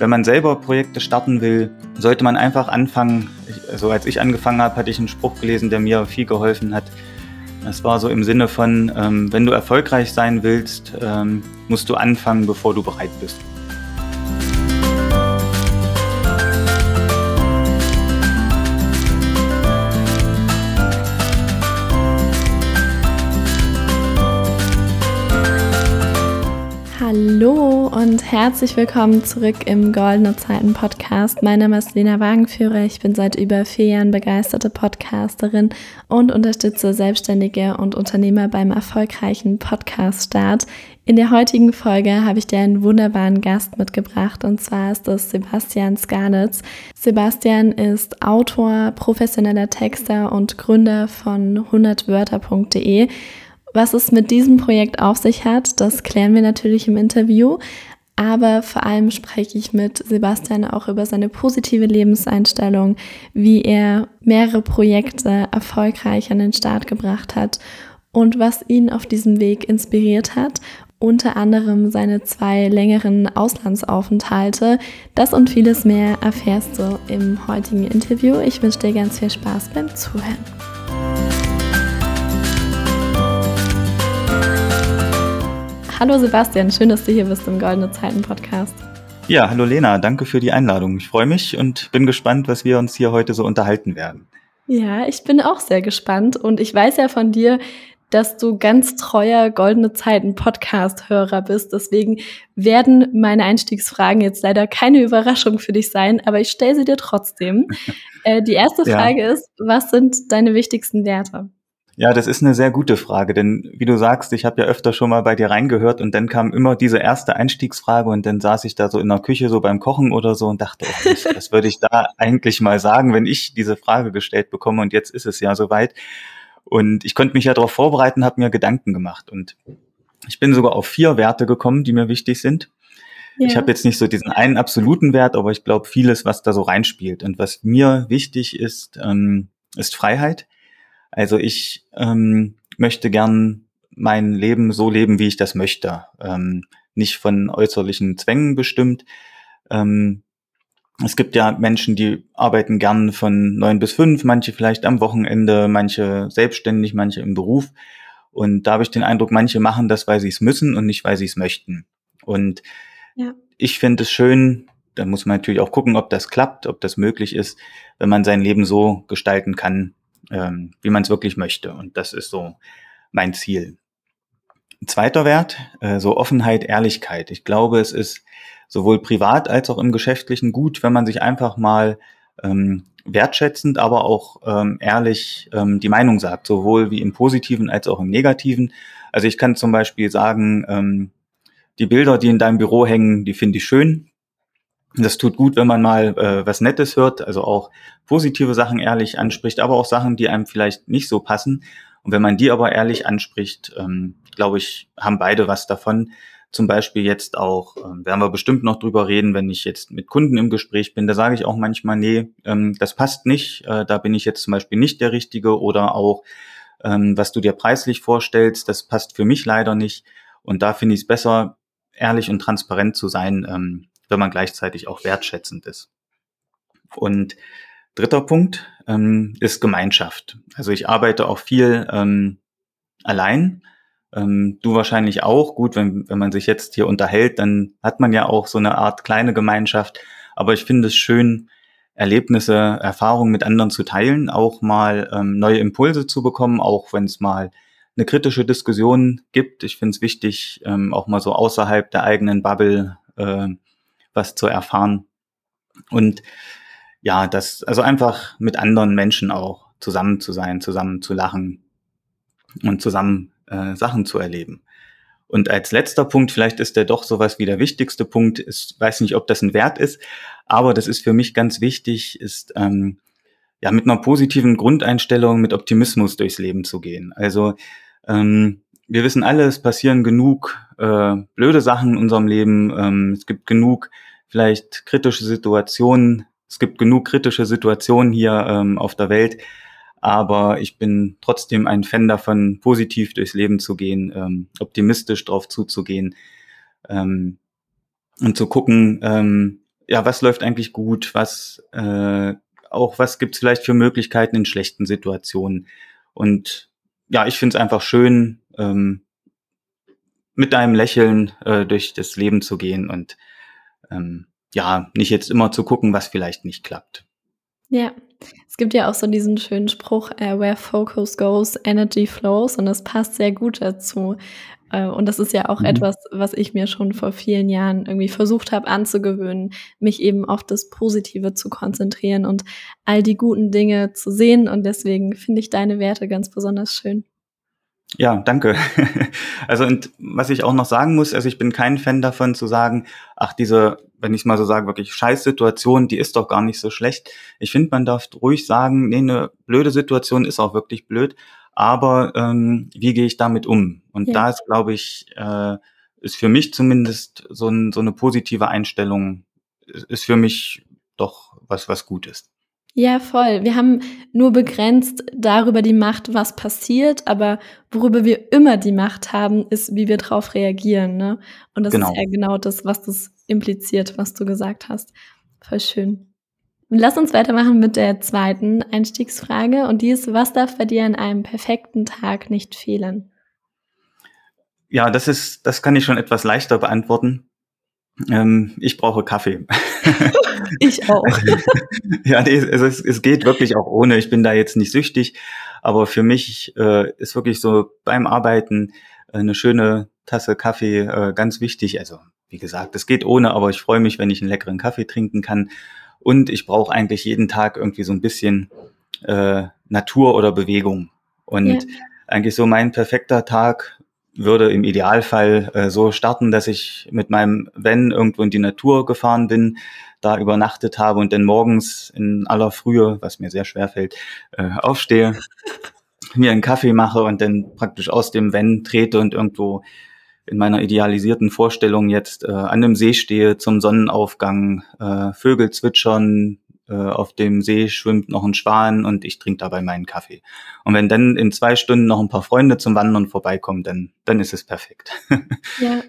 wenn man selber Projekte starten will, sollte man einfach anfangen. So also als ich angefangen habe, hatte ich einen Spruch gelesen, der mir viel geholfen hat. Das war so im Sinne von, ähm, wenn du erfolgreich sein willst, ähm, musst du anfangen, bevor du bereit bist. Hallo und herzlich willkommen zurück im Goldene Zeiten Podcast. Mein Name ist Lena Wagenführer. Ich bin seit über vier Jahren begeisterte Podcasterin und unterstütze Selbstständige und Unternehmer beim erfolgreichen Podcast-Start. In der heutigen Folge habe ich dir einen wunderbaren Gast mitgebracht und zwar ist das Sebastian Skarnitz. Sebastian ist Autor, professioneller Texter und Gründer von 100wörter.de. Was es mit diesem Projekt auf sich hat, das klären wir natürlich im Interview. Aber vor allem spreche ich mit Sebastian auch über seine positive Lebenseinstellung, wie er mehrere Projekte erfolgreich an den Start gebracht hat und was ihn auf diesem Weg inspiriert hat. Unter anderem seine zwei längeren Auslandsaufenthalte. Das und vieles mehr erfährst du im heutigen Interview. Ich wünsche dir ganz viel Spaß beim Zuhören. Hallo Sebastian, schön, dass du hier bist im Goldene Zeiten Podcast. Ja, hallo Lena, danke für die Einladung. Ich freue mich und bin gespannt, was wir uns hier heute so unterhalten werden. Ja, ich bin auch sehr gespannt und ich weiß ja von dir, dass du ganz treuer Goldene Zeiten Podcast-Hörer bist. Deswegen werden meine Einstiegsfragen jetzt leider keine Überraschung für dich sein, aber ich stelle sie dir trotzdem. äh, die erste Frage ja. ist, was sind deine wichtigsten Werte? Ja, das ist eine sehr gute Frage, denn wie du sagst, ich habe ja öfter schon mal bei dir reingehört und dann kam immer diese erste Einstiegsfrage und dann saß ich da so in der Küche so beim Kochen oder so und dachte, oh, was, was würde ich da eigentlich mal sagen, wenn ich diese Frage gestellt bekomme und jetzt ist es ja soweit. Und ich konnte mich ja darauf vorbereiten, habe mir Gedanken gemacht und ich bin sogar auf vier Werte gekommen, die mir wichtig sind. Ja. Ich habe jetzt nicht so diesen einen absoluten Wert, aber ich glaube vieles, was da so reinspielt. Und was mir wichtig ist, ähm, ist Freiheit. Also ich ähm, möchte gern mein Leben so leben, wie ich das möchte. Ähm, nicht von äußerlichen Zwängen bestimmt. Ähm, es gibt ja Menschen, die arbeiten gern von neun bis fünf, manche vielleicht am Wochenende, manche selbstständig, manche im Beruf. Und da habe ich den Eindruck, manche machen das, weil sie es müssen und nicht, weil sie es möchten. Und ja. ich finde es schön, da muss man natürlich auch gucken, ob das klappt, ob das möglich ist, wenn man sein Leben so gestalten kann, ähm, wie man es wirklich möchte. Und das ist so mein Ziel. zweiter Wert, äh, so Offenheit, Ehrlichkeit. Ich glaube, es ist sowohl privat als auch im Geschäftlichen gut, wenn man sich einfach mal ähm, wertschätzend, aber auch ähm, ehrlich ähm, die Meinung sagt, sowohl wie im Positiven als auch im Negativen. Also ich kann zum Beispiel sagen, ähm, die Bilder, die in deinem Büro hängen, die finde ich schön. Das tut gut, wenn man mal äh, was Nettes hört, also auch positive Sachen ehrlich anspricht, aber auch Sachen, die einem vielleicht nicht so passen. Und wenn man die aber ehrlich anspricht, ähm, glaube ich, haben beide was davon. Zum Beispiel jetzt auch, äh, werden wir bestimmt noch drüber reden, wenn ich jetzt mit Kunden im Gespräch bin, da sage ich auch manchmal, nee, ähm, das passt nicht, äh, da bin ich jetzt zum Beispiel nicht der Richtige oder auch, ähm, was du dir preislich vorstellst, das passt für mich leider nicht. Und da finde ich es besser, ehrlich und transparent zu sein, ähm, wenn man gleichzeitig auch wertschätzend ist. Und dritter Punkt ähm, ist Gemeinschaft. Also ich arbeite auch viel ähm, allein. Ähm, du wahrscheinlich auch. Gut, wenn, wenn man sich jetzt hier unterhält, dann hat man ja auch so eine Art kleine Gemeinschaft. Aber ich finde es schön, Erlebnisse, Erfahrungen mit anderen zu teilen, auch mal ähm, neue Impulse zu bekommen, auch wenn es mal eine kritische Diskussion gibt. Ich finde es wichtig, ähm, auch mal so außerhalb der eigenen Bubble äh, was zu erfahren. Und ja, das, also einfach mit anderen Menschen auch zusammen zu sein, zusammen zu lachen und zusammen äh, Sachen zu erleben. Und als letzter Punkt, vielleicht ist der doch sowas wie der wichtigste Punkt, ist, weiß nicht, ob das ein Wert ist, aber das ist für mich ganz wichtig, ist ähm, ja mit einer positiven Grundeinstellung, mit Optimismus durchs Leben zu gehen. Also ähm, wir wissen alle, es passieren genug äh, blöde Sachen in unserem Leben. Ähm, es gibt genug vielleicht kritische Situationen. Es gibt genug kritische Situationen hier ähm, auf der Welt. Aber ich bin trotzdem ein Fan davon, positiv durchs Leben zu gehen, ähm, optimistisch drauf zuzugehen ähm, und zu gucken, ähm, ja, was läuft eigentlich gut, was äh, auch was gibt's vielleicht für Möglichkeiten in schlechten Situationen. Und ja, ich finde es einfach schön, ähm, mit deinem Lächeln äh, durch das Leben zu gehen und ähm, ja, nicht jetzt immer zu gucken, was vielleicht nicht klappt. Ja, es gibt ja auch so diesen schönen Spruch, äh, where focus goes, energy flows und das passt sehr gut dazu. Äh, und das ist ja auch mhm. etwas, was ich mir schon vor vielen Jahren irgendwie versucht habe anzugewöhnen, mich eben auf das Positive zu konzentrieren und all die guten Dinge zu sehen. Und deswegen finde ich deine Werte ganz besonders schön. Ja, danke. Also und was ich auch noch sagen muss, also ich bin kein Fan davon zu sagen, ach diese, wenn ich mal so sage, wirklich Scheißsituation, die ist doch gar nicht so schlecht. Ich finde, man darf ruhig sagen, nee, eine blöde Situation ist auch wirklich blöd, aber ähm, wie gehe ich damit um? Und ja. da ist, glaube ich, äh, ist für mich zumindest so, ein, so eine positive Einstellung, ist für mich doch was, was gut ist. Ja, voll. Wir haben nur begrenzt darüber die Macht, was passiert, aber worüber wir immer die Macht haben, ist, wie wir darauf reagieren. Ne? Und das genau. ist ja genau das, was das impliziert, was du gesagt hast. Voll schön. Lass uns weitermachen mit der zweiten Einstiegsfrage und die ist, was darf bei dir an einem perfekten Tag nicht fehlen? Ja, das ist, das kann ich schon etwas leichter beantworten. Ähm, ich brauche Kaffee. ich auch. ja, nee, es, es, es geht wirklich auch ohne. Ich bin da jetzt nicht süchtig, aber für mich äh, ist wirklich so beim Arbeiten äh, eine schöne Tasse Kaffee äh, ganz wichtig. Also wie gesagt, es geht ohne, aber ich freue mich, wenn ich einen leckeren Kaffee trinken kann. Und ich brauche eigentlich jeden Tag irgendwie so ein bisschen äh, Natur oder Bewegung. Und ja. eigentlich so mein perfekter Tag würde im Idealfall äh, so starten, dass ich mit meinem Van irgendwo in die Natur gefahren bin, da übernachtet habe und dann morgens in aller Frühe, was mir sehr schwer fällt, äh, aufstehe, mir einen Kaffee mache und dann praktisch aus dem Van trete und irgendwo in meiner idealisierten Vorstellung jetzt äh, an einem See stehe zum Sonnenaufgang, äh, Vögel zwitschern, äh, auf dem See schwimmt noch ein Schwan und ich trinke dabei meinen Kaffee. Und wenn dann in zwei Stunden noch ein paar Freunde zum Wandern vorbeikommen, dann, dann ist es perfekt. Ja.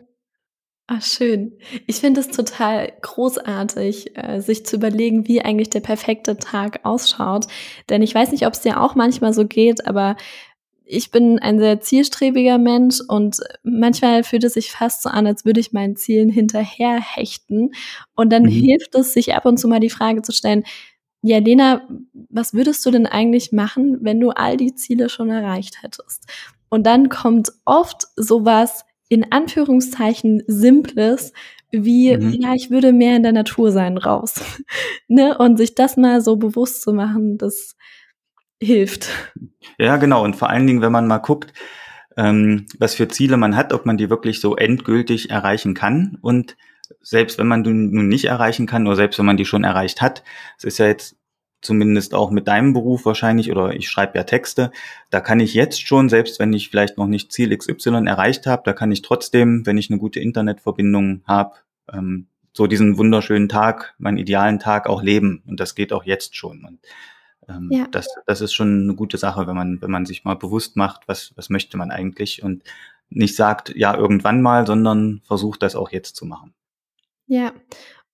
Ach, schön. Ich finde es total großartig, äh, sich zu überlegen, wie eigentlich der perfekte Tag ausschaut. Denn ich weiß nicht, ob es dir auch manchmal so geht, aber ich bin ein sehr zielstrebiger Mensch und manchmal fühlt es sich fast so an, als würde ich meinen Zielen hinterherhechten. Und dann mhm. hilft es, sich ab und zu mal die Frage zu stellen, ja, Lena, was würdest du denn eigentlich machen, wenn du all die Ziele schon erreicht hättest? Und dann kommt oft sowas in Anführungszeichen Simples, wie, mhm. ja, ich würde mehr in der Natur sein raus. ne? Und sich das mal so bewusst zu machen, das hilft. Ja, genau. Und vor allen Dingen, wenn man mal guckt, ähm, was für Ziele man hat, ob man die wirklich so endgültig erreichen kann. Und selbst wenn man die nun nicht erreichen kann, oder selbst wenn man die schon erreicht hat, es ist ja jetzt zumindest auch mit deinem Beruf wahrscheinlich, oder ich schreibe ja Texte, da kann ich jetzt schon, selbst wenn ich vielleicht noch nicht Ziel XY erreicht habe, da kann ich trotzdem, wenn ich eine gute Internetverbindung habe, ähm, so diesen wunderschönen Tag, meinen idealen Tag auch leben. Und das geht auch jetzt schon. Und ähm, ja. das, das ist schon eine gute Sache, wenn man, wenn man sich mal bewusst macht, was, was möchte man eigentlich und nicht sagt, ja, irgendwann mal, sondern versucht das auch jetzt zu machen. Ja.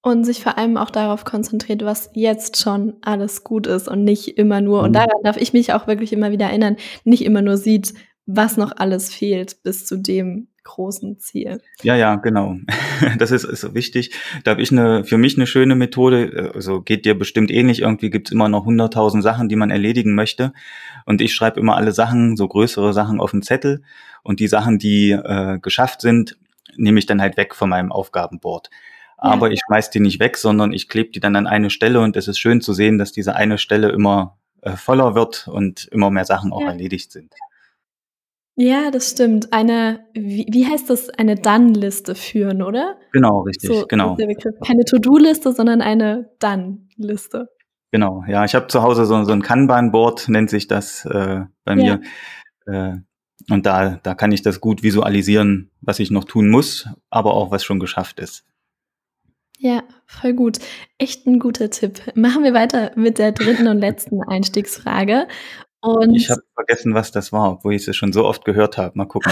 Und sich vor allem auch darauf konzentriert, was jetzt schon alles gut ist und nicht immer nur, mhm. und daran darf ich mich auch wirklich immer wieder erinnern, nicht immer nur sieht, was noch alles fehlt bis zu dem, großen Ziel. Ja, ja, genau. Das ist, ist wichtig. Da habe ich eine, für mich eine schöne Methode. Also geht dir bestimmt ähnlich. Irgendwie gibt es immer noch hunderttausend Sachen, die man erledigen möchte. Und ich schreibe immer alle Sachen, so größere Sachen auf den Zettel. Und die Sachen, die äh, geschafft sind, nehme ich dann halt weg von meinem Aufgabenboard. Aber ja. ich schmeiß die nicht weg, sondern ich klebe die dann an eine Stelle und es ist schön zu sehen, dass diese eine Stelle immer äh, voller wird und immer mehr Sachen auch ja. erledigt sind. Ja, das stimmt. Eine, wie, wie heißt das, eine Dann-Liste führen, oder? Genau, richtig, so, genau. Keine To-Do-Liste, sondern eine Dann-Liste. Genau, ja, ich habe zu Hause so, so ein Kanban-Board, nennt sich das äh, bei mir. Ja. Äh, und da, da kann ich das gut visualisieren, was ich noch tun muss, aber auch was schon geschafft ist. Ja, voll gut. Echt ein guter Tipp. Machen wir weiter mit der dritten und letzten Einstiegsfrage. Und ich habe vergessen, was das war, obwohl ich es schon so oft gehört habe. Mal gucken.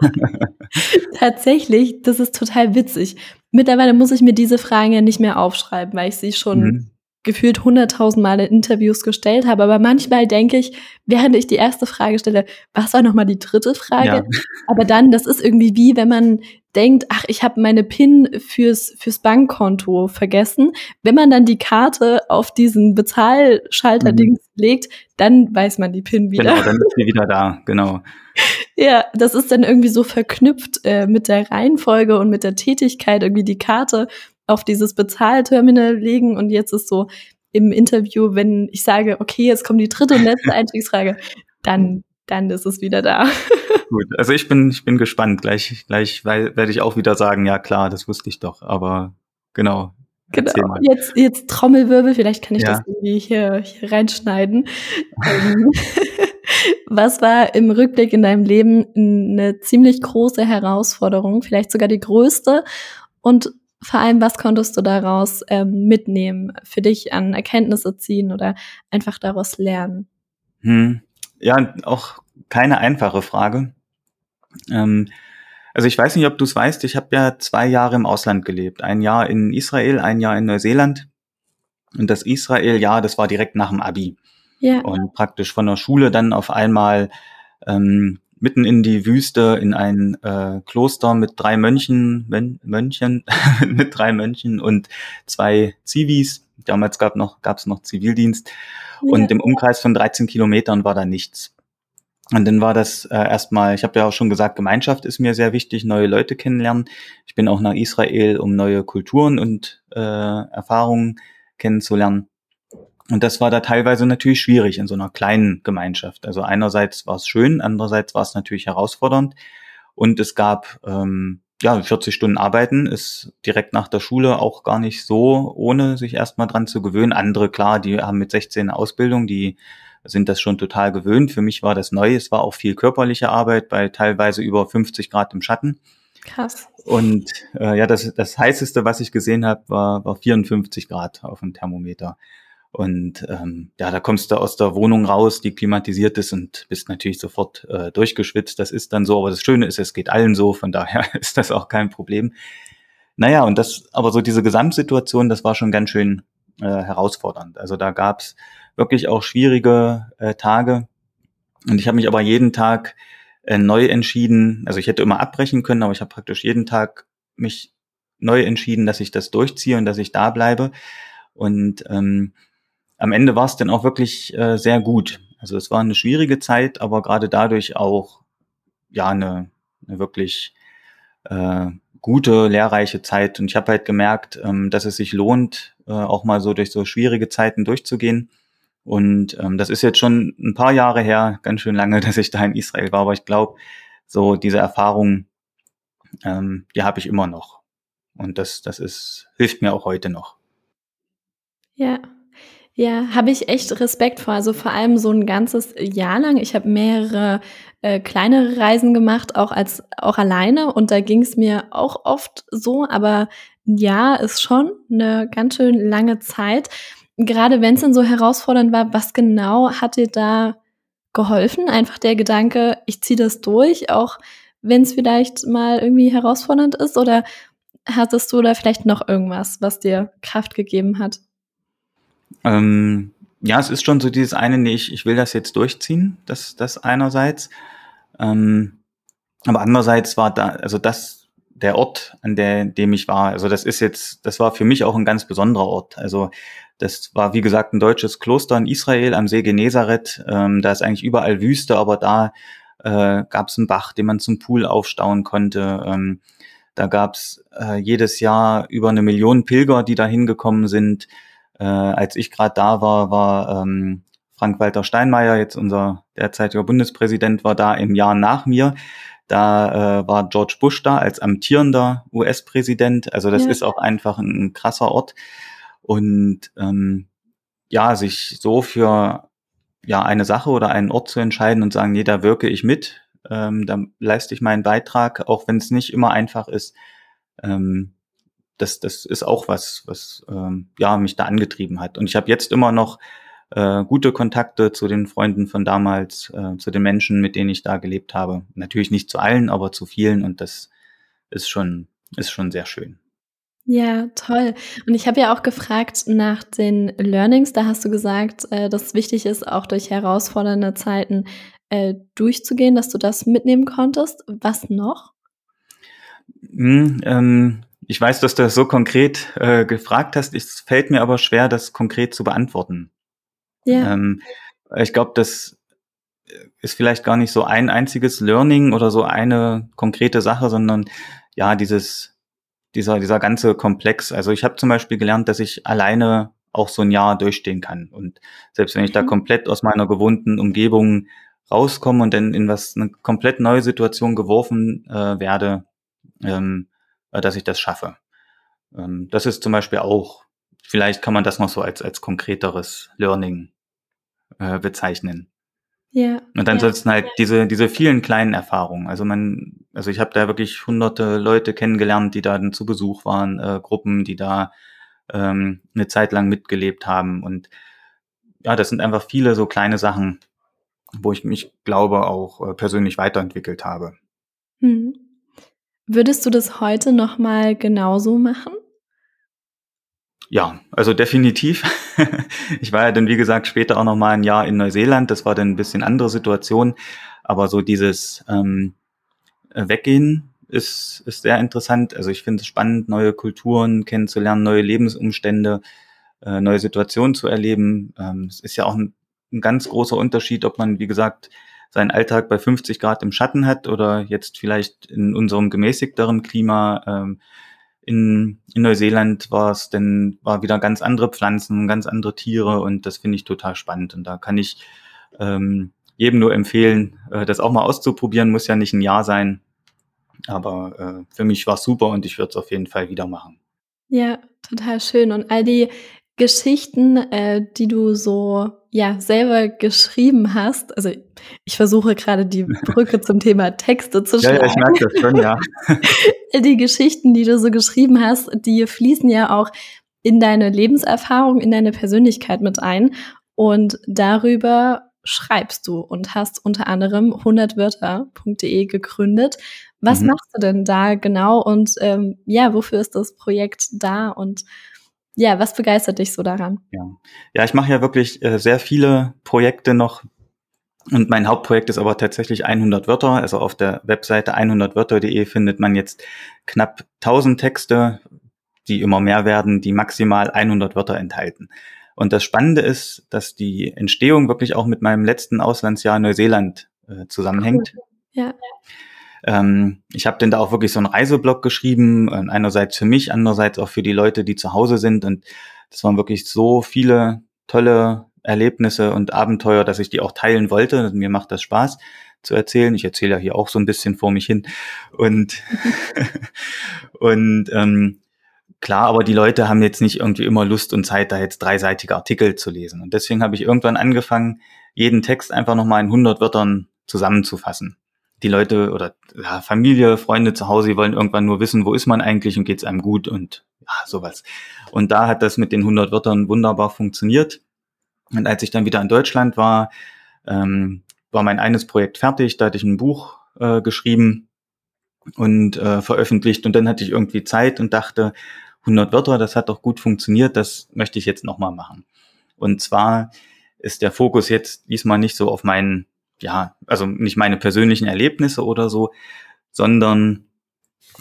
Tatsächlich, das ist total witzig. mittlerweile muss ich mir diese Fragen ja nicht mehr aufschreiben, weil ich sie schon mhm. gefühlt hunderttausend Mal in Interviews gestellt habe. Aber manchmal denke ich, während ich die erste Frage stelle, was war nochmal die dritte Frage? Ja. Aber dann, das ist irgendwie wie, wenn man denkt, ach, ich habe meine PIN fürs, fürs Bankkonto vergessen. Wenn man dann die Karte auf diesen Bezahlschalter-Dings mhm. legt, dann weiß man die PIN wieder. Genau, dann ist sie wieder da, genau. Ja, das ist dann irgendwie so verknüpft äh, mit der Reihenfolge und mit der Tätigkeit, irgendwie die Karte auf dieses Bezahlterminal legen und jetzt ist so im Interview, wenn ich sage, okay, jetzt kommt die dritte und letzte Einstiegsfrage, dann, dann ist es wieder da. Gut, also ich bin, ich bin gespannt. Gleich, gleich werde ich auch wieder sagen, ja klar, das wusste ich doch, aber genau. Genau. Jetzt, jetzt Trommelwirbel, vielleicht kann ich ja. das irgendwie hier, hier reinschneiden. Ähm, was war im Rückblick in deinem Leben eine ziemlich große Herausforderung, vielleicht sogar die größte? Und vor allem, was konntest du daraus ähm, mitnehmen, für dich an Erkenntnisse ziehen oder einfach daraus lernen? Hm. Ja, auch keine einfache Frage. Ähm, also ich weiß nicht, ob du es weißt, ich habe ja zwei Jahre im Ausland gelebt. Ein Jahr in Israel, ein Jahr in Neuseeland. Und das Israel-Jahr, das war direkt nach dem Abi. Ja. Und praktisch von der Schule dann auf einmal ähm, mitten in die Wüste in ein äh, Kloster mit drei Mönchen, Mön Mönchen, mit drei Mönchen und zwei Zivis. Damals gab noch gab's noch Zivildienst. Ja. Und im Umkreis von 13 Kilometern war da nichts. Und dann war das äh, erstmal, ich habe ja auch schon gesagt, Gemeinschaft ist mir sehr wichtig, neue Leute kennenlernen. Ich bin auch nach Israel, um neue Kulturen und äh, Erfahrungen kennenzulernen. Und das war da teilweise natürlich schwierig in so einer kleinen Gemeinschaft. Also einerseits war es schön, andererseits war es natürlich herausfordernd. Und es gab ähm, ja 40 Stunden Arbeiten, ist direkt nach der Schule auch gar nicht so, ohne sich erstmal dran zu gewöhnen. Andere, klar, die haben mit 16 eine Ausbildung, die sind das schon total gewöhnt. Für mich war das neu. Es war auch viel körperliche Arbeit bei teilweise über 50 Grad im Schatten. Krass. Und äh, ja, das, das heißeste, was ich gesehen habe, war, war 54 Grad auf dem Thermometer. Und ähm, ja, da kommst du aus der Wohnung raus, die klimatisiert ist und bist natürlich sofort äh, durchgeschwitzt. Das ist dann so, aber das Schöne ist, es geht allen so, von daher ist das auch kein Problem. Naja, und das, aber so diese Gesamtsituation, das war schon ganz schön äh, herausfordernd. Also da gab's wirklich auch schwierige äh, Tage. Und ich habe mich aber jeden Tag äh, neu entschieden. Also ich hätte immer abbrechen können, aber ich habe praktisch jeden Tag mich neu entschieden, dass ich das durchziehe und dass ich da bleibe. Und ähm, am Ende war es dann auch wirklich äh, sehr gut. Also es war eine schwierige Zeit, aber gerade dadurch auch ja eine, eine wirklich äh, gute, lehrreiche Zeit. Und ich habe halt gemerkt, ähm, dass es sich lohnt, äh, auch mal so durch so schwierige Zeiten durchzugehen. Und ähm, das ist jetzt schon ein paar Jahre her, ganz schön lange, dass ich da in Israel war, aber ich glaube, so diese Erfahrung, ähm, die habe ich immer noch. Und das, das ist, hilft mir auch heute noch. Ja. Ja, habe ich echt Respekt vor. Also vor allem so ein ganzes Jahr lang. Ich habe mehrere äh, kleinere Reisen gemacht, auch als auch alleine. Und da ging es mir auch oft so. Aber ein Jahr ist schon eine ganz schön lange Zeit gerade wenn es dann so herausfordernd war, was genau hat dir da geholfen? Einfach der Gedanke, ich ziehe das durch, auch wenn es vielleicht mal irgendwie herausfordernd ist? Oder hattest du da vielleicht noch irgendwas, was dir Kraft gegeben hat? Ähm, ja, es ist schon so dieses eine, nee, ich, ich will das jetzt durchziehen, das, das einerseits. Ähm, aber andererseits war da, also das, der Ort, an der, dem ich war, also das ist jetzt, das war für mich auch ein ganz besonderer Ort. Also das war, wie gesagt, ein deutsches Kloster in Israel am See Genezareth. Ähm, da ist eigentlich überall Wüste, aber da äh, gab es einen Bach, den man zum Pool aufstauen konnte. Ähm, da gab es äh, jedes Jahr über eine Million Pilger, die da hingekommen sind. Äh, als ich gerade da war, war ähm, Frank-Walter Steinmeier, jetzt unser derzeitiger Bundespräsident, war da im Jahr nach mir. Da äh, war George Bush da als amtierender US-Präsident. Also das ja. ist auch einfach ein, ein krasser Ort. Und ähm, ja, sich so für ja eine Sache oder einen Ort zu entscheiden und sagen, nee, da wirke ich mit, ähm, da leiste ich meinen Beitrag, auch wenn es nicht immer einfach ist. Ähm, das, das ist auch was, was ähm, ja mich da angetrieben hat. Und ich habe jetzt immer noch äh, gute Kontakte zu den Freunden von damals, äh, zu den Menschen, mit denen ich da gelebt habe. Natürlich nicht zu allen, aber zu vielen und das ist schon, ist schon sehr schön. Ja, toll. Und ich habe ja auch gefragt nach den Learnings. Da hast du gesagt, äh, dass es wichtig ist, auch durch herausfordernde Zeiten äh, durchzugehen, dass du das mitnehmen konntest. Was noch? Hm, ähm, ich weiß, dass du das so konkret äh, gefragt hast. Es fällt mir aber schwer, das konkret zu beantworten. Ja. Ähm, ich glaube, das ist vielleicht gar nicht so ein einziges Learning oder so eine konkrete Sache, sondern ja, dieses dieser, dieser ganze Komplex. Also ich habe zum Beispiel gelernt, dass ich alleine auch so ein Jahr durchstehen kann. Und selbst wenn ich da mhm. komplett aus meiner gewohnten Umgebung rauskomme und dann in was eine komplett neue Situation geworfen äh, werde, ähm, äh, dass ich das schaffe. Ähm, das ist zum Beispiel auch, vielleicht kann man das noch so als, als konkreteres Learning äh, bezeichnen. Ja. Und ansonsten ja. halt diese, diese vielen kleinen Erfahrungen. Also man, also ich habe da wirklich hunderte Leute kennengelernt, die da dann zu Besuch waren, äh, Gruppen, die da ähm, eine Zeit lang mitgelebt haben. Und ja, das sind einfach viele so kleine Sachen, wo ich mich, glaube, auch äh, persönlich weiterentwickelt habe. Hm. Würdest du das heute nochmal genauso machen? Ja, also definitiv. ich war ja dann, wie gesagt, später auch noch mal ein Jahr in Neuseeland. Das war dann ein bisschen andere Situation. Aber so dieses ähm, Weggehen ist, ist sehr interessant. Also ich finde es spannend, neue Kulturen kennenzulernen, neue Lebensumstände, äh, neue Situationen zu erleben. Ähm, es ist ja auch ein, ein ganz großer Unterschied, ob man, wie gesagt, seinen Alltag bei 50 Grad im Schatten hat oder jetzt vielleicht in unserem gemäßigteren Klima ähm, in, in Neuseeland war es denn, war wieder ganz andere Pflanzen, ganz andere Tiere und das finde ich total spannend. Und da kann ich ähm, jedem nur empfehlen, äh, das auch mal auszuprobieren, muss ja nicht ein Jahr sein. Aber äh, für mich war es super und ich würde es auf jeden Fall wieder machen. Ja, total schön. Und all die Geschichten, äh, die du so ja selber geschrieben hast. Also ich versuche gerade die Brücke zum Thema Texte zu schlagen. Ja, ja ich merke das schon, ja. die Geschichten, die du so geschrieben hast, die fließen ja auch in deine Lebenserfahrung, in deine Persönlichkeit mit ein. Und darüber schreibst du und hast unter anderem 100wörter.de gegründet. Was mhm. machst du denn da genau und ähm, ja, wofür ist das Projekt da und ja, was begeistert dich so daran? Ja, ja ich mache ja wirklich äh, sehr viele Projekte noch. Und mein Hauptprojekt ist aber tatsächlich 100 Wörter. Also auf der Webseite 100wörter.de findet man jetzt knapp 1000 Texte, die immer mehr werden, die maximal 100 Wörter enthalten. Und das Spannende ist, dass die Entstehung wirklich auch mit meinem letzten Auslandsjahr Neuseeland äh, zusammenhängt. Cool. Ja. Ähm, ich habe denn da auch wirklich so einen Reiseblog geschrieben, äh, einerseits für mich, andererseits auch für die Leute, die zu Hause sind. Und das waren wirklich so viele tolle Erlebnisse und Abenteuer, dass ich die auch teilen wollte. Mir macht das Spaß zu erzählen. Ich erzähle ja hier auch so ein bisschen vor mich hin. Und, und ähm, klar, aber die Leute haben jetzt nicht irgendwie immer Lust und Zeit, da jetzt dreiseitige Artikel zu lesen. Und deswegen habe ich irgendwann angefangen, jeden Text einfach nochmal in 100 Wörtern zusammenzufassen die Leute oder ja, Familie, Freunde zu Hause, die wollen irgendwann nur wissen, wo ist man eigentlich und geht es einem gut und ja, sowas. Und da hat das mit den 100 Wörtern wunderbar funktioniert. Und als ich dann wieder in Deutschland war, ähm, war mein eines Projekt fertig, da hatte ich ein Buch äh, geschrieben und äh, veröffentlicht und dann hatte ich irgendwie Zeit und dachte, 100 Wörter, das hat doch gut funktioniert, das möchte ich jetzt nochmal machen. Und zwar ist der Fokus jetzt diesmal nicht so auf meinen ja, also nicht meine persönlichen Erlebnisse oder so, sondern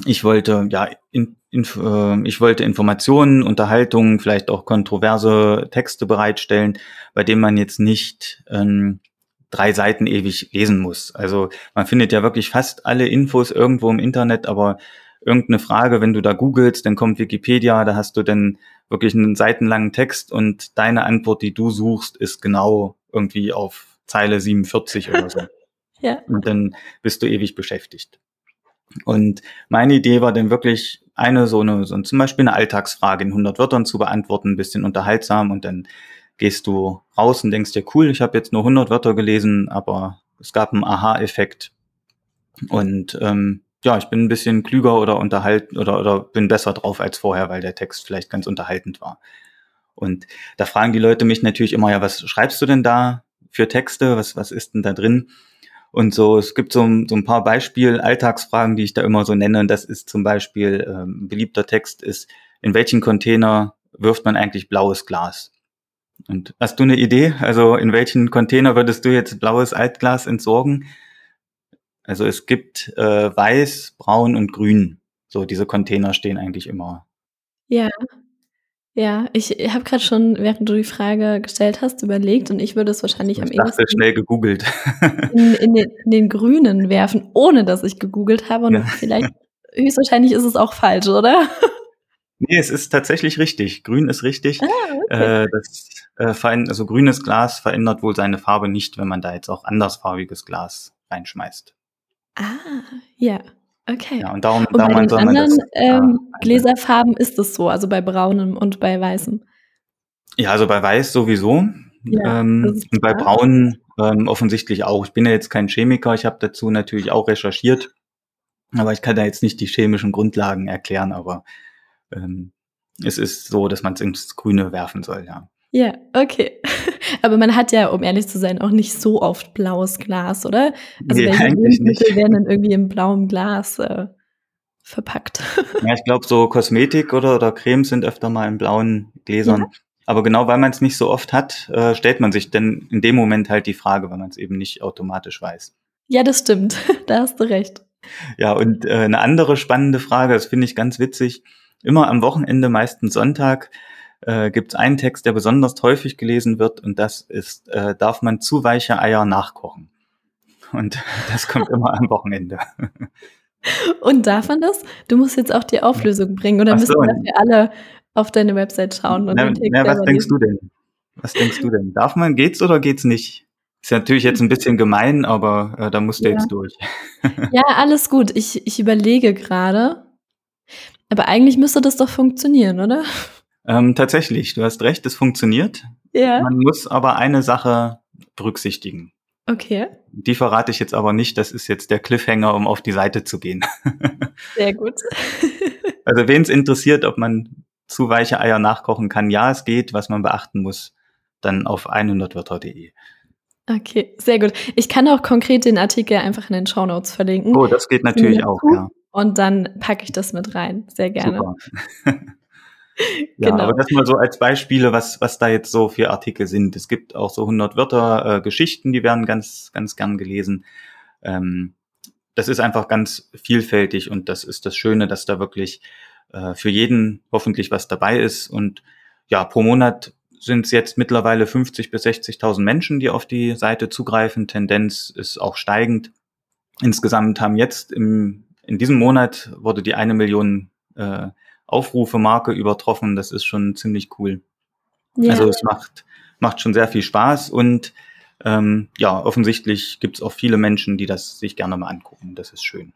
ich wollte, ja, in, in, äh, ich wollte Informationen, Unterhaltungen, vielleicht auch kontroverse Texte bereitstellen, bei denen man jetzt nicht ähm, drei Seiten ewig lesen muss. Also man findet ja wirklich fast alle Infos irgendwo im Internet, aber irgendeine Frage, wenn du da googelst, dann kommt Wikipedia, da hast du dann wirklich einen seitenlangen Text und deine Antwort, die du suchst, ist genau irgendwie auf Zeile 47 oder so. ja. Und dann bist du ewig beschäftigt. Und meine Idee war dann wirklich eine so eine, so zum Beispiel eine Alltagsfrage in 100 Wörtern zu beantworten, ein bisschen unterhaltsam und dann gehst du raus und denkst dir, cool, ich habe jetzt nur 100 Wörter gelesen, aber es gab einen Aha-Effekt. Und ähm, ja, ich bin ein bisschen klüger oder unterhalten oder, oder bin besser drauf als vorher, weil der Text vielleicht ganz unterhaltend war. Und da fragen die Leute mich natürlich immer, ja, was schreibst du denn da? Für Texte? Was, was ist denn da drin? Und so, es gibt so, so ein paar Beispiel Alltagsfragen, die ich da immer so nenne. Und das ist zum Beispiel, ähm, beliebter Text ist, in welchen Container wirft man eigentlich blaues Glas? Und hast du eine Idee? Also in welchen Container würdest du jetzt blaues Altglas entsorgen? Also es gibt äh, weiß, braun und grün. So diese Container stehen eigentlich immer. Ja. Ja, ich habe gerade schon, während du die Frage gestellt hast, überlegt und ich würde es wahrscheinlich ich am dachte, ehesten schnell gegoogelt. in, in, den, in den Grünen werfen, ohne dass ich gegoogelt habe. Und Ja. vielleicht, höchstwahrscheinlich ist es auch falsch, oder? Nee, es ist tatsächlich richtig. Grün ist richtig. Ah, okay. Äh, das, äh, also grünes Glas verändert wohl seine Farbe nicht, wenn man da jetzt auch andersfarbiges Glas reinschmeißt. Ah, ja, okay. Ja, und darum, Und bei darum den soll man das. anderen ähm, äh, Gläserfarben ist es so, also bei braunem und bei weißem. Ja, also bei Weiß sowieso. Ja, ähm, und bei. Braun ähm, offensichtlich auch. Ich bin ja jetzt kein Chemiker, ich habe dazu natürlich auch recherchiert, aber ich kann da jetzt nicht die chemischen Grundlagen erklären, aber ähm, es ist so, dass man es ins Grüne werfen soll, ja. Ja, okay. Aber man hat ja, um ehrlich zu sein, auch nicht so oft blaues Glas, oder? Also Nee, welche eigentlich Lebensmittel nicht. werden dann irgendwie in blauem Glas äh, verpackt? Ja, ich glaube, so Kosmetik oder, oder Cremes sind öfter mal in blauen Gläsern. Aber genau weil man es nicht so oft hat, äh, stellt man sich denn in dem Moment halt die Frage, weil man es eben nicht automatisch weiß. Ja, das stimmt. Da hast du recht. Ja, und äh, eine andere spannende Frage, das finde ich ganz witzig. Immer am Wochenende, meistens Sonntag, äh, gibt es einen Text, der besonders häufig gelesen wird, und das ist, äh, darf man zu weiche Eier nachkochen? Und das kommt immer am Wochenende. Und darf man das? Du musst jetzt auch die Auflösung bringen oder Ach müssen so. dafür alle auf deine Website schauen und Na, den Text na, was denkst lesen? du denn? Was denkst du denn? Darf man, geht's oder geht's nicht? Ist natürlich jetzt ein bisschen gemein, aber äh, da musst du Ja. jetzt durch. Ja, alles gut. Ich, ich überlege gerade. Aber eigentlich müsste das doch funktionieren, oder? Ähm, tatsächlich, du hast recht, es funktioniert. Ja. Man muss aber eine Sache berücksichtigen. Okay, Die verrate ich jetzt aber nicht. Das ist jetzt der Cliffhanger, um auf die Seite zu gehen. sehr gut. Also wen es interessiert, ob man zu weiche Eier nachkochen kann, ja, es geht. Was man beachten muss, dann auf 100wörter.de. Okay, sehr gut. Ich kann auch konkret den Artikel einfach in den Shownotes verlinken. Oh, das geht natürlich auch, ja. Und dann packe ich das mit rein. Sehr gerne. Super. ja, Genau. aber das mal so als Beispiele, was, was da jetzt so für Artikel sind. Es gibt auch so 100 Wörter äh, Geschichten, die werden ganz, ganz gern gelesen. Ähm, das ist einfach ganz vielfältig und das ist das Schöne, dass da wirklich äh, für jeden hoffentlich was dabei ist. Und ja, pro Monat sind es jetzt mittlerweile 50 bis 60.000 Menschen, die auf die Seite zugreifen. Tendenz ist auch steigend. Insgesamt haben jetzt im, in diesem Monat wurde die eine Million äh, Aufrufe-Marke übertroffen. Das ist schon ziemlich cool. Ja, Also es macht, macht schon sehr viel Spaß und ähm, ja, offensichtlich gibt es auch viele Menschen, die das sich gerne mal angucken. Das ist schön.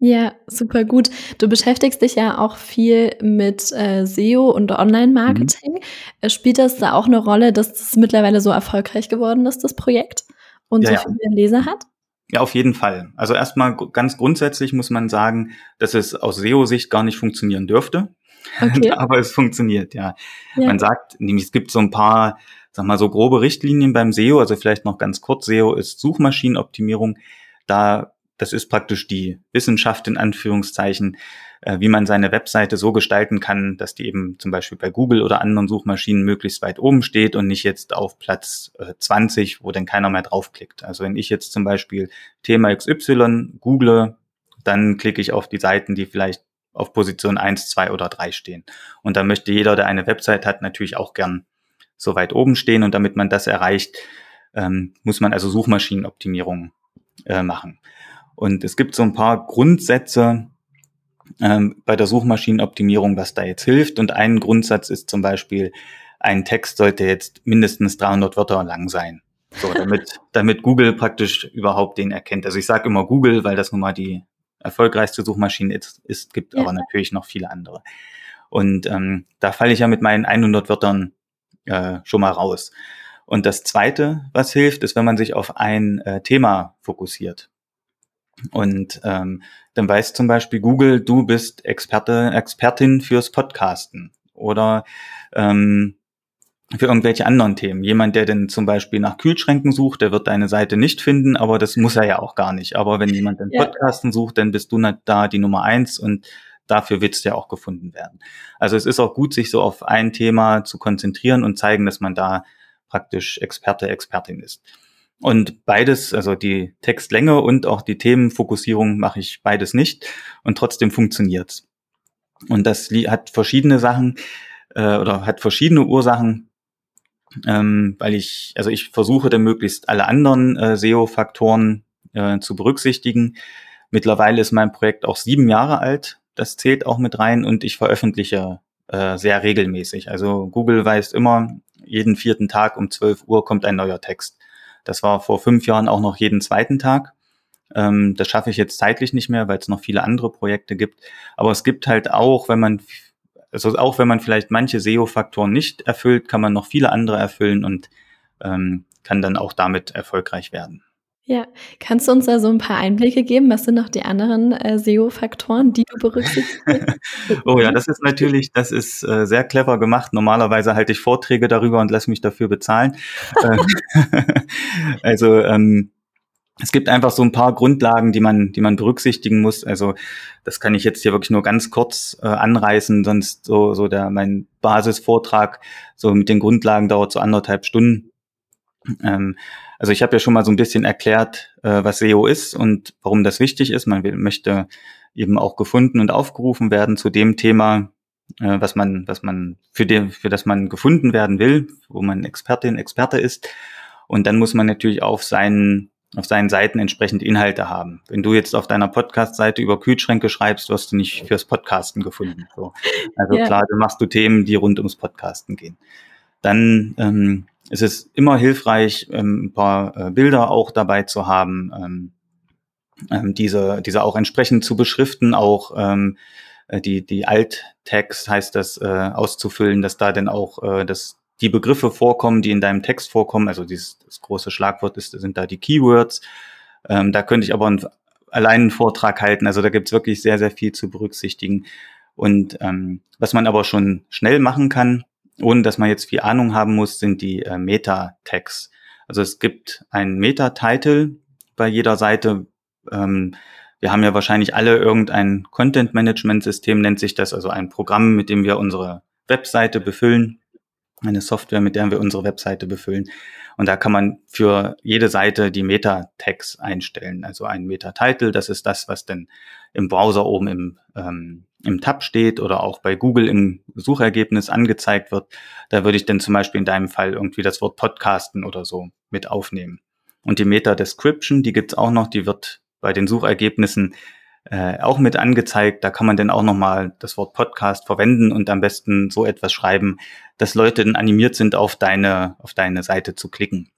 ja, super gut. Du beschäftigst dich ja auch viel mit äh, SEO und Online-Marketing. Mhm. Äh, Spielt das da auch eine Rolle, dass das mittlerweile so erfolgreich geworden ist, das Projekt? Und Ja, so ja. viele Leser hat? Ja, auf jeden Fall. Also erstmal ganz grundsätzlich muss man sagen, dass es aus SEO-Sicht gar nicht funktionieren dürfte. Okay. Aber es funktioniert, ja. Ja. Man sagt, nämlich es gibt so ein paar, sag mal, so grobe Richtlinien beim SEO, also vielleicht noch ganz kurz, SEO ist Suchmaschinenoptimierung. Da, das ist praktisch die Wissenschaft in Anführungszeichen, wie man seine Webseite so gestalten kann, dass die eben zum Beispiel bei Google oder anderen Suchmaschinen möglichst weit oben steht und nicht jetzt auf Platz äh, 20, wo dann keiner mehr draufklickt. Also wenn ich jetzt zum Beispiel Thema XY google, dann klicke ich auf die Seiten, die vielleicht auf Position 1, 2 oder 3 stehen. Und da möchte jeder, der eine Website hat, natürlich auch gern so weit oben stehen. Und damit man das erreicht, ähm, muss man also Suchmaschinenoptimierung äh, machen. Und es gibt so ein paar Grundsätze ähm, bei der Suchmaschinenoptimierung, was da jetzt hilft. Und ein Grundsatz ist zum Beispiel, ein Text sollte jetzt mindestens 300 Wörter lang sein. So, damit, damit Google praktisch überhaupt den erkennt. Also ich sage immer Google, weil das nun mal die erfolgreichste Suchmaschine ist, ist gibt Ja. aber natürlich noch viele andere. Und ähm, da falle ich ja mit meinen 100 Wörtern äh, schon mal raus. Und das Zweite, was hilft, ist, wenn man sich auf ein äh, Thema fokussiert. Und ähm, dann weiß zum Beispiel Google, du bist Experte, Expertin fürs Podcasten oder ähm, für irgendwelche anderen Themen. Jemand, der denn zum Beispiel nach Kühlschränken sucht, der wird deine Seite nicht finden, aber das muss er ja auch gar nicht. Aber wenn jemand den Ja. Podcasten sucht, dann bist du da die Nummer eins und dafür wird es ja auch gefunden werden. Also es ist auch gut, sich so auf ein Thema zu konzentrieren und zeigen, dass man da praktisch Experte, Expertin ist. Und beides, also die Textlänge und auch die Themenfokussierung mache ich beides nicht und trotzdem funktioniert's. Und das hat verschiedene Sachen äh, oder hat verschiedene Ursachen, ähm, weil ich, also ich versuche dann möglichst alle anderen äh, SEO-Faktoren äh, zu berücksichtigen. Mittlerweile ist mein Projekt auch sieben Jahre alt. Das zählt auch mit rein und ich veröffentliche äh, sehr regelmäßig. Also Google weiß immer, jeden vierten Tag um 12 Uhr kommt ein neuer Text. Das war vor fünf Jahren auch noch jeden zweiten Tag. Ähm, das schaffe ich jetzt zeitlich nicht mehr, weil es noch viele andere Projekte gibt. Aber es gibt halt auch, wenn man, also auch wenn man vielleicht manche SEO-Faktoren nicht erfüllt, kann man noch viele andere erfüllen und ähm, kann dann auch damit erfolgreich werden. Ja, kannst du uns da so ein paar Einblicke geben? Was sind noch die anderen äh, SEO-Faktoren, die du berücksichtigst? oh ja, das ist natürlich, das ist äh, sehr clever gemacht. Normalerweise halte ich Vorträge darüber und lasse mich dafür bezahlen. Äh, also ähm, es gibt einfach so ein paar Grundlagen, die man, die man berücksichtigen muss. Also das kann ich jetzt hier wirklich nur ganz kurz äh, anreißen, sonst so, so der mein Basisvortrag so mit den Grundlagen dauert so anderthalb Stunden. Ähm, also ich habe ja schon mal so ein bisschen erklärt, äh, was SEO ist und warum das wichtig ist. Man will, möchte eben auch gefunden und aufgerufen werden zu dem Thema, äh, was man, was man für den, für das man gefunden werden will, wo man Expertin, Experte ist. Und dann muss man natürlich auf seinen auf seinen Seiten entsprechend Inhalte haben. Wenn du jetzt auf deiner Podcast-Seite über Kühlschränke schreibst, wirst du nicht fürs Podcasten gefunden. So. Also ja. klar, dann machst du Themen, die rund ums Podcasten gehen. Dann ähm, es ist immer hilfreich, ähm, ein paar äh, Bilder auch dabei zu haben, ähm, ähm, diese, diese auch entsprechend zu beschriften, auch äh, die, die Alt-Text heißt das, äh, auszufüllen, dass da dann auch äh, das, die Begriffe vorkommen, die in deinem Text vorkommen. Also dieses das große Schlagwort ist, sind da die Keywords. Da könnte ich aber einen, allein einen Vortrag halten. Also da gibt's wirklich sehr, sehr viel zu berücksichtigen. Und ähm, was man aber schon schnell machen kann, ohne dass man jetzt viel Ahnung haben muss, sind die äh, Meta-Tags. Also es gibt einen Meta-Title bei jeder Seite. Ähm, wir haben ja wahrscheinlich alle irgendein Content-Management-System, nennt sich das, also ein Programm, mit dem wir unsere Webseite befüllen, eine Software, mit der wir unsere Webseite befüllen. Und da kann man für jede Seite die Meta-Tags einstellen. Also ein Meta-Title, das ist das, was denn im Browser oben im ähm, im Tab steht oder auch bei Google im Suchergebnis angezeigt wird, da würde ich dann zum Beispiel in deinem Fall irgendwie das Wort Podcasten oder so mit aufnehmen. Und die Meta-Description, die gibt's auch noch, die wird bei den Suchergebnissen äh, auch mit angezeigt. Da kann man dann auch nochmal das Wort Podcast verwenden und am besten so etwas schreiben, dass Leute dann animiert sind, auf deine, auf deine Seite zu klicken.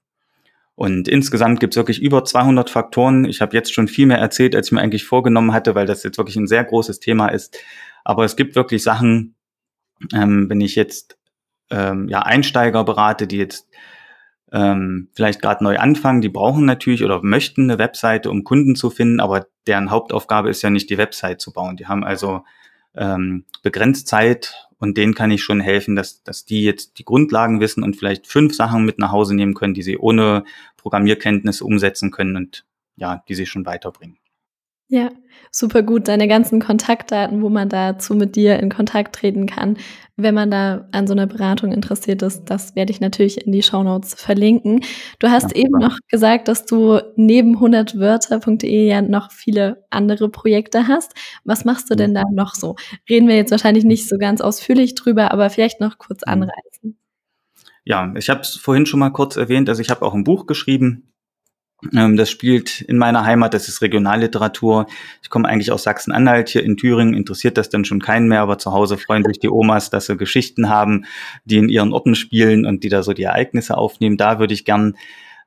Und insgesamt gibt es wirklich über 200 Faktoren. Ich habe jetzt schon viel mehr erzählt, als ich mir eigentlich vorgenommen hatte, weil das jetzt wirklich ein sehr großes Thema ist. Aber es gibt wirklich Sachen, ähm, wenn ich jetzt ähm, ja Einsteiger berate, die jetzt ähm, vielleicht gerade neu anfangen, die brauchen natürlich oder möchten eine Webseite, um Kunden zu finden, aber deren Hauptaufgabe ist ja nicht die Website zu bauen. Die haben also ähm, begrenzt Zeit und denen kann ich schon helfen, dass, dass die jetzt die Grundlagen wissen und vielleicht fünf Sachen mit nach Hause nehmen können, die sie ohne Programmierkenntnisse umsetzen können und ja, die sie schon weiterbringen. Ja, super gut. Deine ganzen Kontaktdaten, wo man dazu mit dir in Kontakt treten kann, wenn man da an so einer Beratung interessiert ist, das werde ich natürlich in die Shownotes verlinken. Du hast ja, eben noch gesagt, dass du neben 100wörter.de ja noch viele andere Projekte hast. Was machst du denn da noch so? Reden wir jetzt wahrscheinlich nicht so ganz ausführlich drüber, aber vielleicht noch kurz mhm. anreißen. Ja, ich habe es vorhin schon mal kurz erwähnt. Also ich habe auch ein Buch geschrieben, das spielt in meiner Heimat, das ist Regionalliteratur. Ich komme eigentlich aus Sachsen-Anhalt, hier in Thüringen interessiert das dann schon keinen mehr, aber zu Hause freuen sich die Omas, dass sie Geschichten haben, die in ihren Orten spielen und die da so die Ereignisse aufnehmen. Da würde ich gern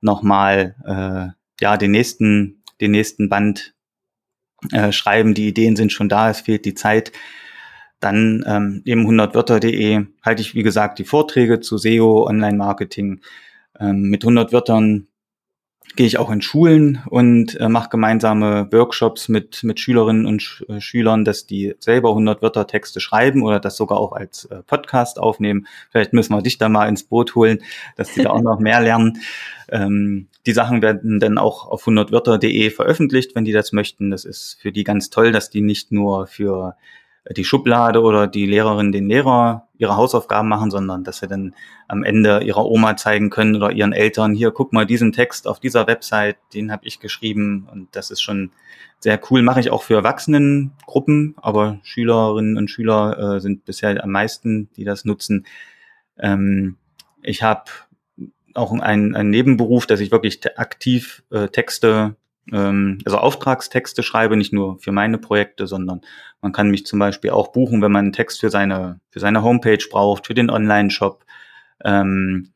nochmal äh, ja, den nächsten, den nächsten Band äh, schreiben. Die Ideen sind schon da, es fehlt die Zeit. Dann ähm, eben 100wörter.de halte ich, wie gesagt, die Vorträge zu SEO, Online-Marketing. Ähm, mit 100 Wörtern gehe ich auch in Schulen und äh, mache gemeinsame Workshops mit, mit Schülerinnen und Sch äh, Schülern, dass die selber 100 Wörter Texte schreiben oder das sogar auch als äh, Podcast aufnehmen. Vielleicht müssen wir dich da mal ins Boot holen, dass die da auch noch mehr lernen. Ähm, die Sachen werden dann auch auf 100wörter.de veröffentlicht, wenn die das möchten. Das ist für die ganz toll, dass die nicht nur für die Schublade oder die Lehrerin den Lehrer ihre Hausaufgaben machen, sondern dass sie dann am Ende ihrer Oma zeigen können oder ihren Eltern, hier, guck mal diesen Text auf dieser Website, den habe ich geschrieben und das ist schon sehr cool. Mache ich auch für Erwachsenengruppen, aber Schülerinnen und Schüler äh, sind bisher am meisten, die das nutzen. Ähm, ich habe auch einen, einen Nebenberuf, dass ich wirklich aktiv äh, Texte ähm, also Auftragstexte schreibe, nicht nur für meine Projekte, sondern man kann mich zum Beispiel auch buchen, wenn man einen Text für seine, für seine Homepage braucht, für den Online-Shop. Ähm,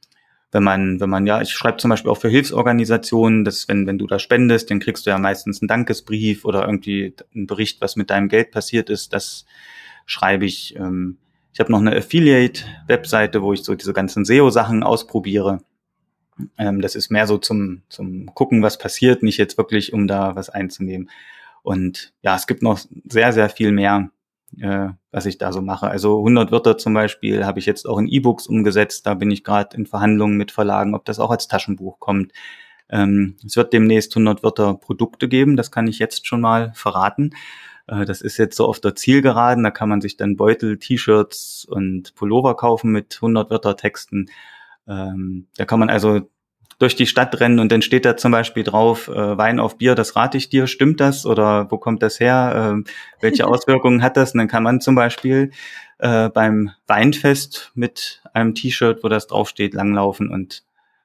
wenn man, wenn man, ja, ich schreibe zum Beispiel auch für Hilfsorganisationen, dass wenn, wenn du da spendest, dann kriegst du ja meistens einen Dankesbrief oder irgendwie einen Bericht, was mit deinem Geld passiert ist. Das schreibe ich. Ähm, ich habe noch eine Affiliate-Webseite, wo ich so diese ganzen SEO-Sachen ausprobiere. Ähm, das ist mehr so zum, zum Gucken, was passiert, nicht jetzt wirklich, um da was einzunehmen. Und ja, es gibt noch sehr, sehr viel mehr, äh, was ich da so mache. Also 100 Wörter zum Beispiel habe ich jetzt auch in E-Books umgesetzt. Da bin ich gerade in Verhandlungen mit Verlagen, ob das auch als Taschenbuch kommt. Ähm, es wird demnächst 100 Wörter Produkte geben. Das kann ich jetzt schon mal verraten. Äh, das ist jetzt so auf der Zielgeraden. Da kann man sich dann Beutel, T-Shirts und Pullover kaufen mit 100 Wörter Texten. Ähm, da kann man also durch die Stadt rennen und dann steht da zum Beispiel drauf, äh, Wein auf Bier, das rate ich dir, stimmt das oder wo kommt das her? Ähm, welche Auswirkungen hat das? Und dann kann man zum Beispiel äh, beim Weinfest mit einem T-Shirt, wo das draufsteht, langlaufen und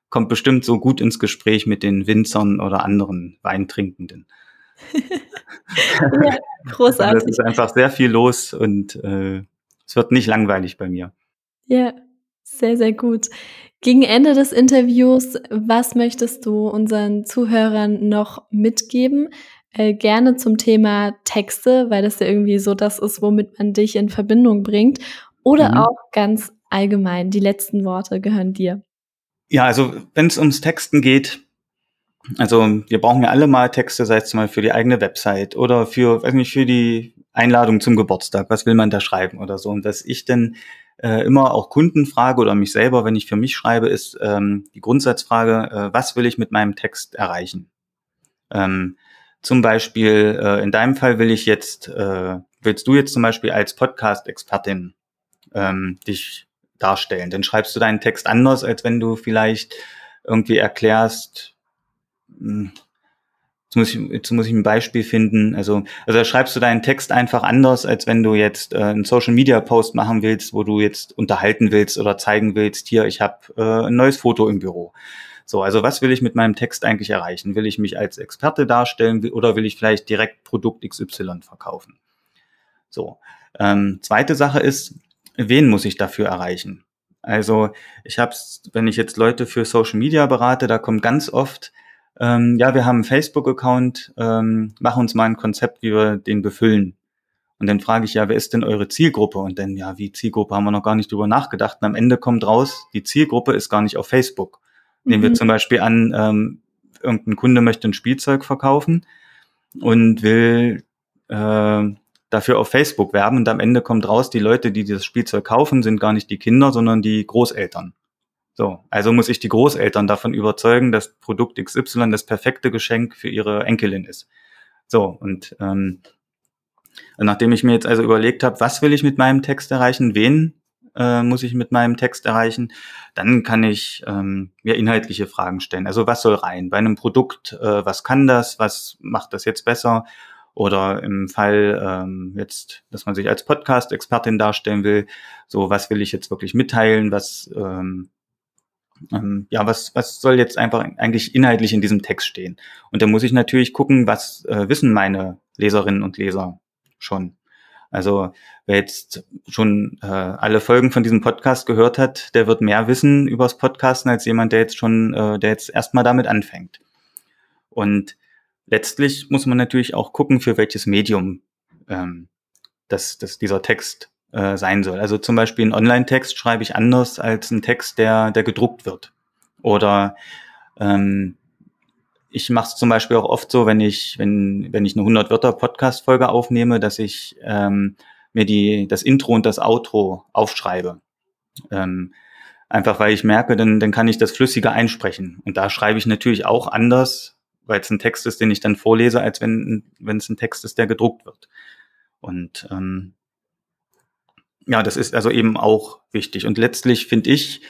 kommt bestimmt so gut ins Gespräch mit den Winzern oder anderen Weintrinkenden. ja, großartig. Das ist einfach sehr viel los und äh, es wird nicht langweilig bei mir. Ja, sehr, sehr gut. Gegen Ende des Interviews, was möchtest du unseren Zuhörern noch mitgeben? Äh, gerne zum Thema Texte, weil das ja irgendwie so das ist, womit man dich in Verbindung bringt. Oder mhm. auch ganz allgemein. Die letzten Worte gehören dir. Ja, also wenn es ums Texten geht, also wir brauchen ja alle mal Texte, sei es mal für die eigene Website oder für, weiß nicht, für die Einladung zum Geburtstag. Was will man da schreiben oder so? Und dass ich dann äh, immer auch Kunden frage oder mich selber, wenn ich für mich schreibe, ist ähm, die Grundsatzfrage, äh, was will ich mit meinem Text erreichen? Ähm, zum Beispiel, äh, in deinem Fall will ich jetzt, äh, willst du jetzt zum Beispiel als Podcast-Expertin ähm, dich darstellen? Dann schreibst du deinen Text anders, als wenn du vielleicht irgendwie erklärst, hm, Jetzt muss, ich, jetzt muss ich ein Beispiel finden. Also, also schreibst du deinen Text einfach anders, als wenn du jetzt äh, einen Social Media Post machen willst, wo du jetzt unterhalten willst oder zeigen willst, hier, ich habe äh, ein neues Foto im Büro. So, also was will ich mit meinem Text eigentlich erreichen? Will ich mich als Experte darstellen oder will ich vielleicht direkt Produkt XY verkaufen? So. Ähm, zweite Sache ist, wen muss ich dafür erreichen? Also ich habe wenn ich jetzt Leute für Social Media berate, da kommt ganz oft ähm, ja, wir haben einen Facebook-Account, ähm, mach uns mal ein Konzept, wie wir den befüllen. Und dann frage ich ja, wer ist denn eure Zielgruppe? Und dann, ja, wie Zielgruppe haben wir noch gar nicht drüber nachgedacht. Und am Ende kommt raus, die Zielgruppe ist gar nicht auf Facebook. Nehmen wir mhm. zum Beispiel an, ähm, irgendein Kunde möchte ein Spielzeug verkaufen und will äh, dafür auf Facebook werben. Und am Ende kommt raus, die Leute, die dieses Spielzeug kaufen, sind gar nicht die Kinder, sondern die Großeltern. So, also muss ich die Großeltern davon überzeugen, dass Produkt XY das perfekte Geschenk für ihre Enkelin ist. So, und ähm, nachdem ich mir jetzt also überlegt habe, was will ich mit meinem Text erreichen, wen äh, muss ich mit meinem Text erreichen, dann kann ich ähm, mir inhaltliche Fragen stellen. Also was soll rein? Bei einem Produkt, äh, was kann das? Was macht das jetzt besser? Oder im Fall ähm, jetzt, dass man sich als Podcast-Expertin darstellen will, so was will ich jetzt wirklich mitteilen, was ähm, ähm, ja, was, was soll jetzt einfach eigentlich inhaltlich in diesem Text stehen? Und da muss ich natürlich gucken, was äh, wissen meine Leserinnen und Leser schon. Also wer jetzt schon äh, alle Folgen von diesem Podcast gehört hat, der wird mehr wissen übers Podcasten als jemand, der jetzt schon, äh, der jetzt erstmal damit anfängt. Und letztlich muss man natürlich auch gucken, für welches Medium ähm, das, das dieser Text äh, sein soll. Also zum Beispiel einen Online-Text schreibe ich anders als einen Text, der, der gedruckt wird. Oder ähm, ich mache es zum Beispiel auch oft so, wenn ich, wenn, wenn ich eine 100 Wörter Podcast-Folge aufnehme, dass ich ähm, mir die, das Intro und das Outro aufschreibe. Ähm, einfach weil ich merke, dann, dann kann ich das flüssiger einsprechen. Und da schreibe ich natürlich auch anders, weil es ein Text ist, den ich dann vorlese, als wenn, wenn es ein Text ist, der gedruckt wird. Und ähm, ja, das ist also eben auch wichtig. Und letztlich finde ich,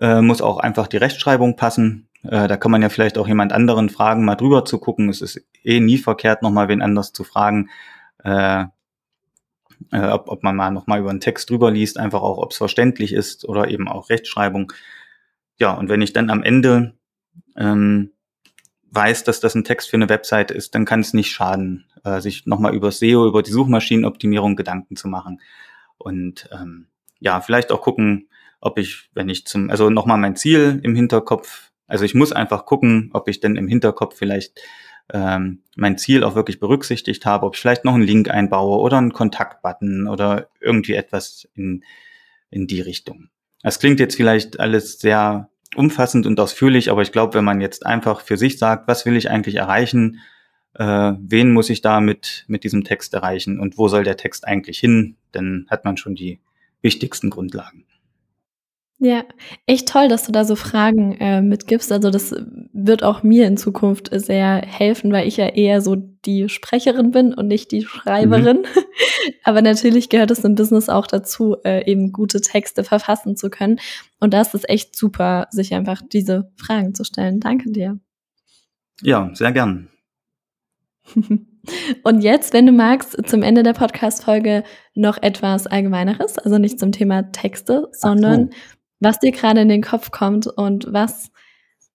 äh, muss auch einfach die Rechtschreibung passen. Äh, da kann man ja vielleicht auch jemand anderen fragen, mal drüber zu gucken. Es ist eh nie verkehrt, nochmal wen anders zu fragen, äh, äh, ob, ob man mal nochmal über einen Text drüber liest, einfach auch, ob es verständlich ist oder eben auch Rechtschreibung. Ja, und wenn ich dann am Ende ähm, weiß, dass das ein Text für eine Webseite ist, dann kann es nicht schaden, äh, sich nochmal über SEO, über die Suchmaschinenoptimierung Gedanken zu machen. Und ähm, ja, vielleicht auch gucken, ob ich, wenn ich zum, also nochmal mein Ziel im Hinterkopf, also ich muss einfach gucken, ob ich denn im Hinterkopf vielleicht ähm, mein Ziel auch wirklich berücksichtigt habe, ob ich vielleicht noch einen Link einbaue oder einen Kontaktbutton oder irgendwie etwas in, in die Richtung. Das klingt jetzt vielleicht alles sehr umfassend und ausführlich, aber ich glaube, wenn man jetzt einfach für sich sagt, was will ich eigentlich erreichen, äh, wen muss ich da mit, mit diesem Text erreichen und wo soll der Text eigentlich hin, dann hat man schon die wichtigsten Grundlagen. Ja, echt toll, dass du da so Fragen äh, mitgibst. Also das wird auch mir in Zukunft sehr helfen, weil ich ja eher so die Sprecherin bin und nicht die Schreiberin. Mhm. Aber natürlich gehört es im Business auch dazu, äh, eben gute Texte verfassen zu können. Und da ist es echt super, sich einfach diese Fragen zu stellen. Danke dir. Ja, sehr gern. Und jetzt, wenn du magst, zum Ende der Podcast-Folge noch etwas Allgemeineres, also nicht zum Thema Texte, sondern so was dir gerade in den Kopf kommt und was,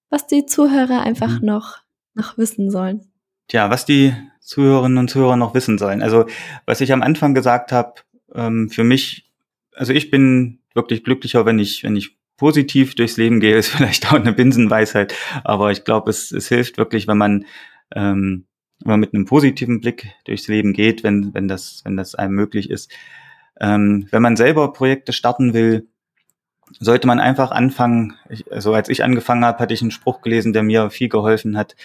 was die Zuhörer einfach mhm. noch, noch wissen sollen. Tja, was die Zuhörerinnen und Zuhörer noch wissen sollen. Also, was ich am Anfang gesagt habe, ähm, für mich, also ich bin wirklich glücklicher, wenn ich, wenn ich positiv durchs Leben gehe, ist vielleicht auch eine Binsenweisheit, aber ich glaube, es, es hilft wirklich, wenn man, ähm, wenn man mit einem positiven Blick durchs Leben geht, wenn, wenn das, wenn das einem möglich ist. Ähm, wenn man selber Projekte starten will, sollte man einfach anfangen. Ich, also als ich angefangen habe, hatte ich einen Spruch gelesen, der mir viel geholfen hat.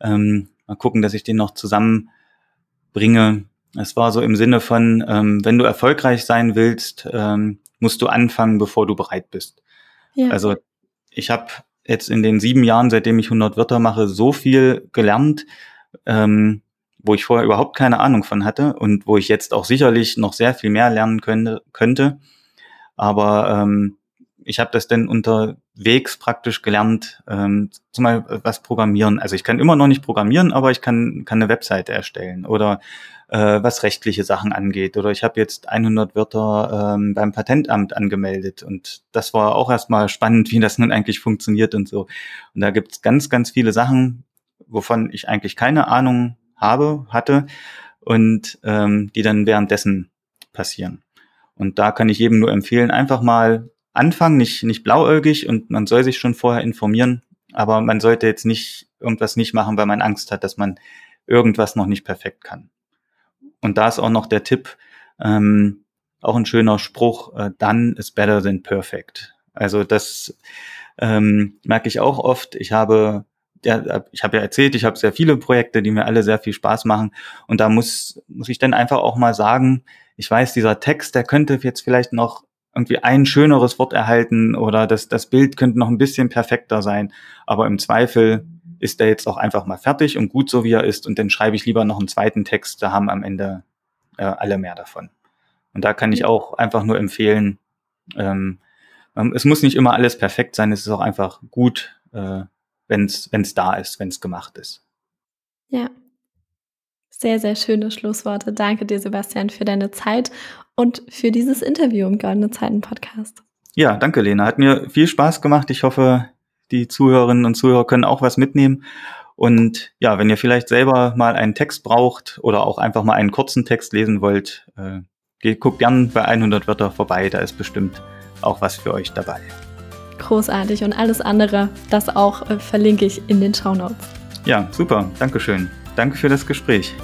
Ähm, mal gucken, dass ich den noch zusammenbringe. Es war so im Sinne von, ähm, wenn du erfolgreich sein willst, ähm, musst du anfangen, bevor du bereit bist. Ja. Also ich habe jetzt in den sieben Jahren, seitdem ich 100 Wörter mache, so viel gelernt, ähm, wo ich vorher überhaupt keine Ahnung von hatte und wo ich jetzt auch sicherlich noch sehr viel mehr lernen könnte. könnte. Aber ähm, ich habe das denn unterwegs praktisch gelernt, ähm, zum Beispiel was programmieren. Also ich kann immer noch nicht programmieren, aber ich kann, kann eine Webseite erstellen oder äh, was rechtliche Sachen angeht. Oder ich habe jetzt 100 Wörter ähm, beim Patentamt angemeldet und das war auch erstmal spannend, wie das nun eigentlich funktioniert und so. Und da gibt's ganz, ganz viele Sachen, wovon ich eigentlich keine Ahnung habe, hatte und ähm, die dann währenddessen passieren. Und da kann ich jedem nur empfehlen, einfach mal anfangen, nicht, nicht blauäugig und man soll sich schon vorher informieren, aber man sollte jetzt nicht irgendwas nicht machen, weil man Angst hat, dass man irgendwas noch nicht perfekt kann. Und da ist auch noch der Tipp, ähm, auch ein schöner Spruch, äh, done is better than perfect. Also das ähm, merke ich auch oft. Ich habe ja, ich habe ja erzählt, ich habe sehr viele Projekte, die mir alle sehr viel Spaß machen. Und da muss, muss ich dann einfach auch mal sagen, ich weiß, dieser Text, der könnte jetzt vielleicht noch irgendwie ein schöneres Wort erhalten oder das, das Bild könnte noch ein bisschen perfekter sein. Aber im Zweifel ist der jetzt auch einfach mal fertig und gut so wie er ist und dann schreibe ich lieber noch einen zweiten Text, da haben am Ende äh, alle mehr davon. Und da kann ich auch einfach nur empfehlen, ähm, es muss nicht immer alles perfekt sein, es ist auch einfach gut, äh, wenn es da ist, wenn es gemacht ist. Ja, sehr, sehr schöne Schlussworte. Danke dir, Sebastian, für deine Zeit und für dieses Interview im Goldene Zeiten Podcast. Ja, danke, Lena. Hat mir viel Spaß gemacht. Ich hoffe, die Zuhörerinnen und Zuhörer können auch was mitnehmen. Und ja, wenn ihr vielleicht selber mal einen Text braucht oder auch einfach mal einen kurzen Text lesen wollt, äh, guckt gern bei 100 Wörter vorbei. Da ist bestimmt auch was für euch dabei. Großartig. Und alles andere, das auch äh, verlinke ich in den Show Notes. Ja, super. Dankeschön. Danke für das Gespräch.